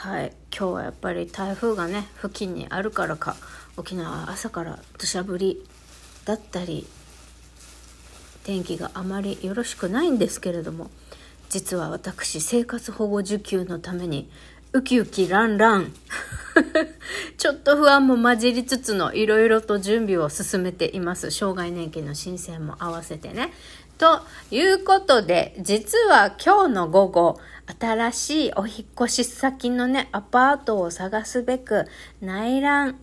はい。今日はやっぱり台風がね付近にあるからか沖縄は朝から土砂降りだったり天気があまりよろしくないんですけれども実は私生活保護受給のためにウキウキランラン。ちょっと不安も混じりつつのいろいろと準備を進めています。障害年金の申請も合わせてね。ということで実は今日の午後新しいお引越し先のねアパートを探すべく内覧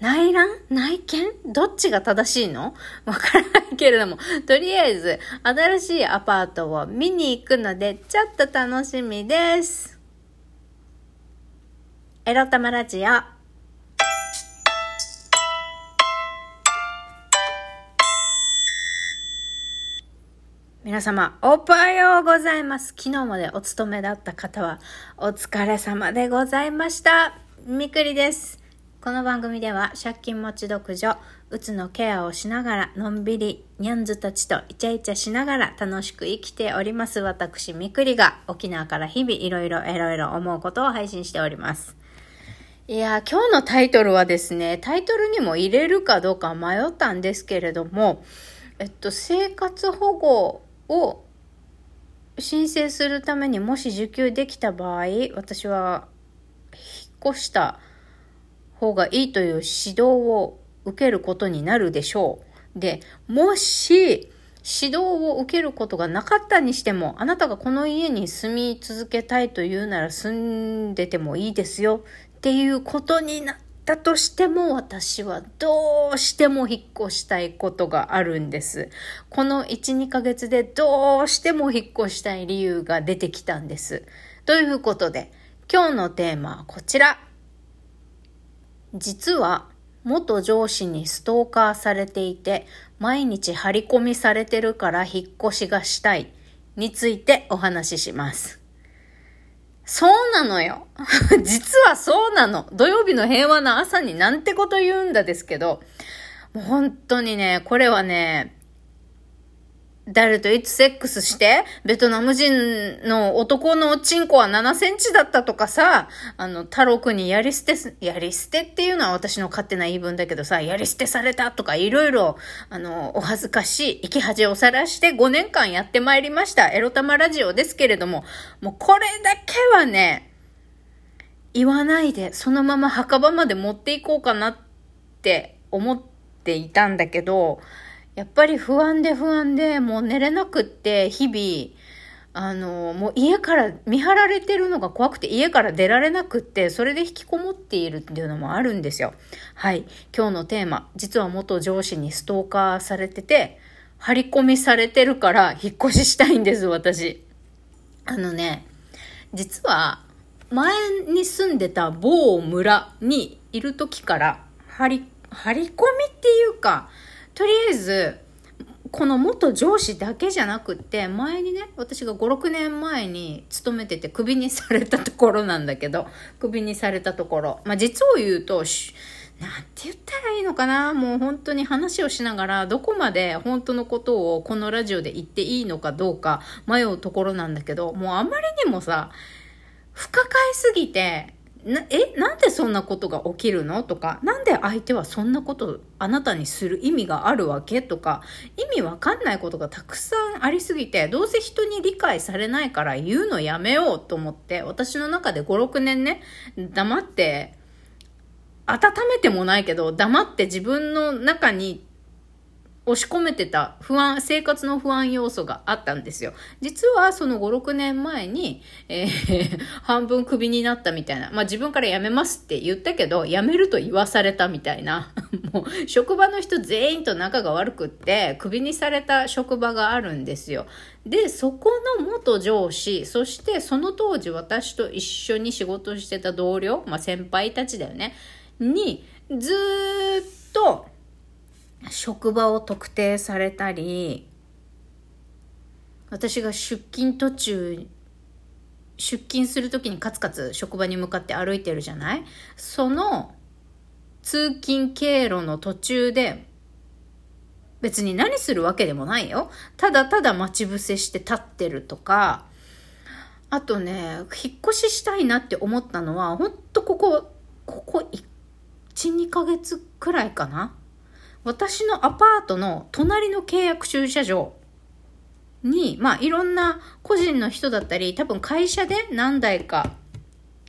内覧？内見？どっちが正しいの？わからないけれども、とりあえず、新しいアパートを見に行くので、ちょっと楽しみです。エロ玉ラジオ。皆様、おはようございます。昨日までお勤めだった方は、お疲れ様でございました。みくりです。この番組では借金持ち独女、うつのケアをしながら、のんびり、ニャンズたちとイチャイチャしながら楽しく生きております私、みくりが沖縄から日々いろいろいろいろ思うことを配信しております。いや、今日のタイトルはですね、タイトルにも入れるかどうか迷ったんですけれども、えっと、生活保護を申請するためにもし受給できた場合、私は引っ越した方がいいという指導を受けることになるでしょう。で、もし、指導を受けることがなかったにしても、あなたがこの家に住み続けたいというなら住んでてもいいですよっていうことになったとしても、私はどうしても引っ越したいことがあるんです。この1、2ヶ月でどうしても引っ越したい理由が出てきたんです。ということで、今日のテーマはこちら。実は元上司にストーカーされていて毎日張り込みされてるから引っ越しがしたいについてお話しします。そうなのよ。実はそうなの。土曜日の平和な朝になんてこと言うんだですけど、もう本当にね、これはね、誰といつセックスして、ベトナム人の男のチンコは7センチだったとかさ、あの、太郎くんにやり捨て、やり捨てっていうのは私の勝手な言い分だけどさ、やり捨てされたとかいろいろ、あの、お恥ずかしい生き恥をさらして5年間やってまいりました。エロ玉ラジオですけれども、もうこれだけはね、言わないで、そのまま墓場まで持っていこうかなって思っていたんだけど、やっぱり不安で不安で、もう寝れなくって、日々、あの、もう家から見張られてるのが怖くて家から出られなくって、それで引きこもっているっていうのもあるんですよ。はい。今日のテーマ、実は元上司にストーカーされてて、張り込みされてるから引っ越ししたいんです、私。あのね、実は、前に住んでた某村にいる時から、張り、張り込みっていうか、とりあえず、この元上司だけじゃなくって、前にね、私が5、6年前に勤めててクビにされたところなんだけど、クビにされたところ。まあ、実を言うと、なんて言ったらいいのかな？もう本当に話をしながら、どこまで本当のことをこのラジオで言っていいのかどうか迷うところなんだけど、もうあまりにもさ、不可解すぎて、な、え、なんでそんなことが起きるの？とか、なんで相手はそんなことあなたにする意味があるわけ？とか、意味わかんないことがたくさんありすぎて、どうせ人に理解されないから言うのやめようと思って、私の中で5、6年ね、黙って、温めてもないけど、黙って自分の中に押し込めてた不安、生活の不安要素があったんですよ。実はその5、6年前に、えー、半分クビになったみたいな。まあ自分から辞めますって言ったけど、辞めると言わされたみたいな。もう職場の人全員と仲が悪くって、クビにされた職場があるんですよ。で、そこの元上司、そしてその当時私と一緒に仕事してた同僚、まあ先輩たちだよね、に、ずーっと、職場を特定されたり私が出勤途中出勤する時にカツカツ職場に向かって歩いてるじゃない？その通勤経路の途中で別に何するわけでもないよ。ただただ待ち伏せして立ってるとか、あとね、引っ越ししたいなって思ったのは、ほんとここ、ここ1、2ヶ月くらいかな。私のアパートの隣の契約駐車場に、まあいろんな個人の人だったり、多分会社で何台か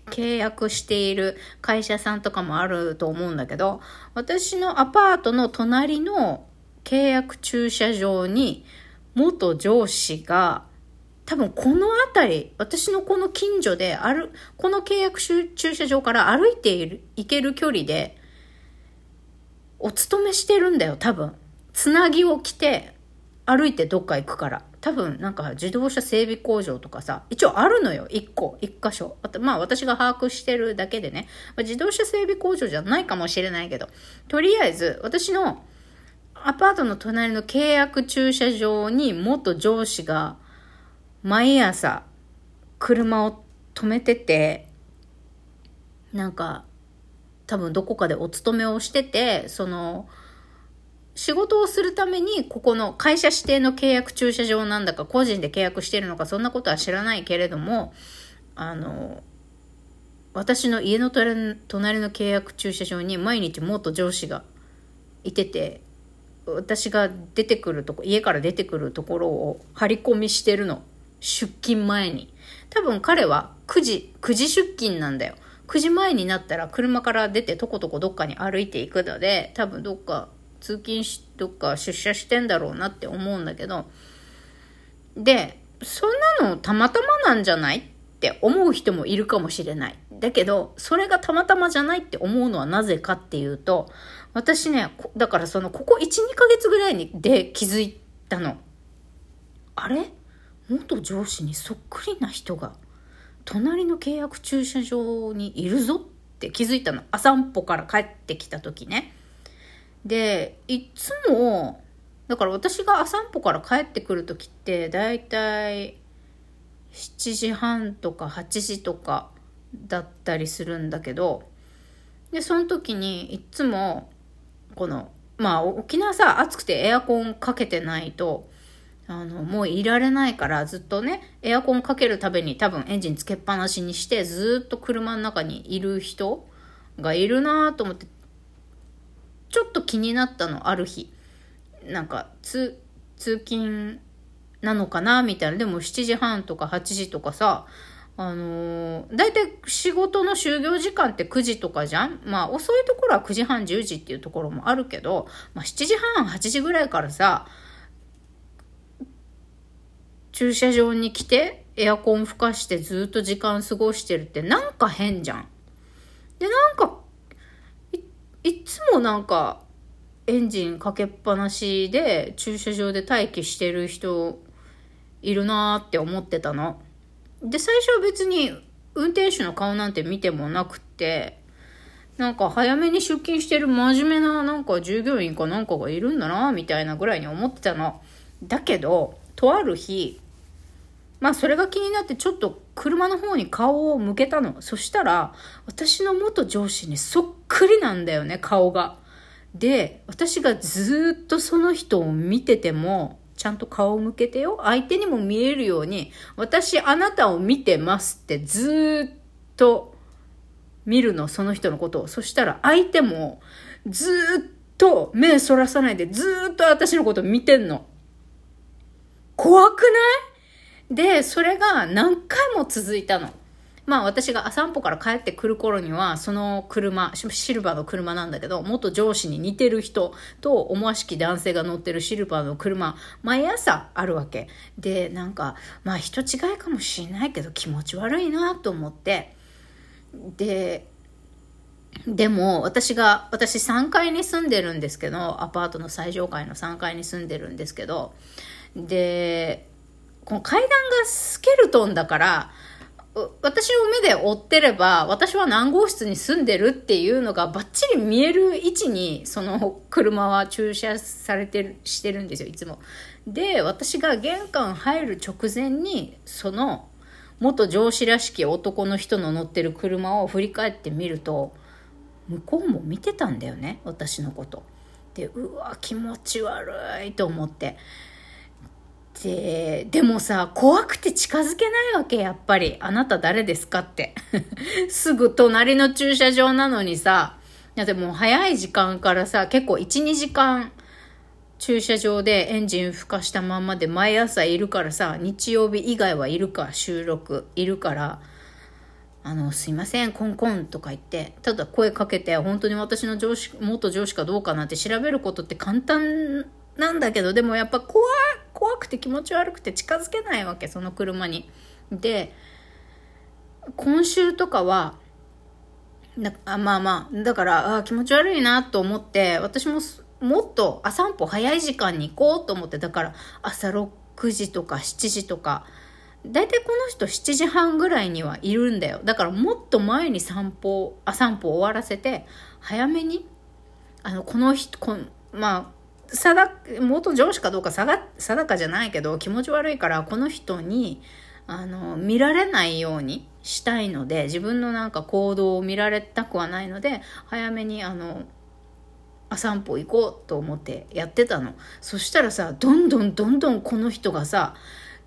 契約している会社さんとかもあると思うんだけど、私のアパートの隣の契約駐車場に元上司が多分この辺り、私のこの近所である、この契約駐車場から歩いている、行ける距離で、お勤めしてるんだよ、多分。つなぎを着て、歩いてどっか行くから。多分、なんか自動車整備工場とかさ、一応あるのよ、一個、一箇所。まあ私が把握してるだけでね、まあ、自動車整備工場じゃないかもしれないけど、とりあえず、私のアパートの隣の契約駐車場に元上司が毎朝車を止めてて、なんか多分どこかでお勤めをしてて、その、仕事をするために、ここの会社指定の契約駐車場なんだか、個人で契約してるのか、そんなことは知らないけれども、あの、私の家の隣の契約駐車場に毎日元上司がいてて、私が出てくるとこ、家から出てくるところを張り込みしてるの。出勤前に。多分彼は9時、9時出勤なんだよ。9時前になったら車から出てとことこどっかに歩いていくので、多分どっか通勤し、どっか出社してんだろうなって思うんだけど、で、そんなのたまたまなんじゃないって思う人もいるかもしれない。だけど、それがたまたまじゃないって思うのはなぜかっていうと、私ね、だからその、ここ1、2ヶ月ぐらいにで気づいたの。あれ？元上司にそっくりな人が隣の契約駐車場にいるぞって気づいたの。朝散歩から帰ってきた時ね。で、いつも、だから私が朝散歩から帰ってくる時って、だいたい7時半とか8時とかだったりするんだけど、で、その時にいつも、この、まあ沖縄さ、暑くてエアコンかけてないと、あの、もういられないからずっとね、エアコンかけるたびに多分エンジンつけっぱなしにしてずっと車の中にいる人がいるなと思って、ちょっと気になったの、ある日。なんか、通、通勤なのかなみたいな。でも7時半とか8時とかさ、あのー、大体仕事の就業時間って9時とかじゃん？まあ遅いところは9時半10時っていうところもあるけど、まあ7時半8時ぐらいからさ、駐車場に来てエアコン吹かしてずっと時間過ごしてるってなんか変じゃん。で、なんか、い、いつもなんかエンジンかけっぱなしで駐車場で待機してる人いるなーって思ってたの。で、最初は別に運転手の顔なんて見てもなくって、なんか早めに出勤してる真面目ななんか従業員かなんかがいるんだなみたいなぐらいに思ってたの。だけど、とある日、まあそれが気になってちょっと車の方に顔を向けたの。そしたら、私の元上司にそっくりなんだよね、顔が。で、私がずっとその人を見てても、ちゃんと顔を向けてよ。相手にも見えるように、私あなたを見てますってずっと見るの、その人のことを。そしたら相手もずっと目そらさないでずっと私のこと見てんの。怖くない？で、それが何回も続いたの。まあ私が散歩から帰ってくる頃には、その車、シルバーの車なんだけど、元上司に似てる人と思わしき男性が乗ってるシルバーの車、毎朝あるわけ。で、なんか、まあ人違いかもしれないけど気持ち悪いなと思って、で、でも、私が、私3階に住んでるんですけど、アパートの最上階の3階に住んでるんですけど、で、この階段がスケルトンだから、私を目で追ってれば、私は何号室に住んでるっていうのがバッチリ見える位置に、その車は駐車されてる、してるんですよ、いつも。で、私が玄関入る直前に、その元上司らしき男の人の乗ってる車を振り返ってみると、向こうも見てたんだよね、私のこと。で、うわ、気持ち悪いと思って。で、でもさ、怖くて近づけないわけ、やっぱり。あなた誰ですかって。すぐ隣の駐車場なのにさ、だってもう早い時間からさ、結構1、2時間駐車場でエンジン吹かしたままで毎朝いるからさ、日曜日以外はいるか、収録いるから、あの、すいません、コンコンとか言って、ただ声かけて、本当に私の上司、元上司かどうかなんて調べることって簡単なんだけど、でもやっぱ怖、怖くて気持ち悪くて近づけないわけ、その車に。で、今週とかは、あまあまあ、だからあ気持ち悪いなと思って、私ももっとあ散歩早い時間に行こうと思って、だから朝6時とか7時とか、大体この人7時半ぐらいにはいるんだよ。だからもっと前に散歩、あ散歩終わらせて、早めに、あの、この人、こまあ、定、元上司かどうか定かじゃないけど、気持ち悪いから、この人に、あの、見られないようにしたいので、自分のなんか行動を見られたくはないので、早めに、あの、散歩行こうと思ってやってたの。そしたらさ、どんどんどんどんこの人がさ、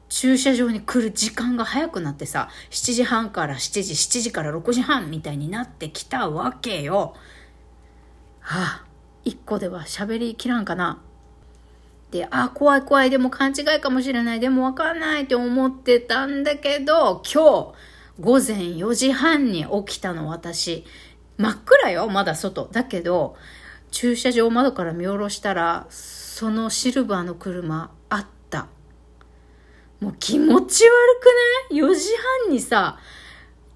駐車場に来る時間が早くなってさ、7時半から7時、7時から6時半みたいになってきたわけよ。はあ、一個では喋りきらんかな。で、あ、怖い怖い、でも勘違いかもしれない、でもわかんないって思ってたんだけど、今日、午前4時半に起きたの私。真っ暗よ、まだ外。だけど、駐車場窓から見下ろしたら、そのシルバーの車、あった。もう気持ち悪くない ?4 時半にさ、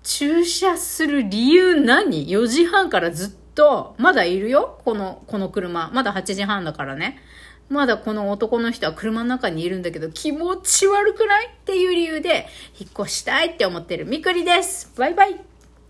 駐車する理由何 ?4 時半からずっと、まだいるよこの、この車。まだ8時半だからね。まだこの男の人は車の中にいるんだけど、気持ち悪くない？っていう理由で、引っ越したいって思ってるみくりです。バイバイ。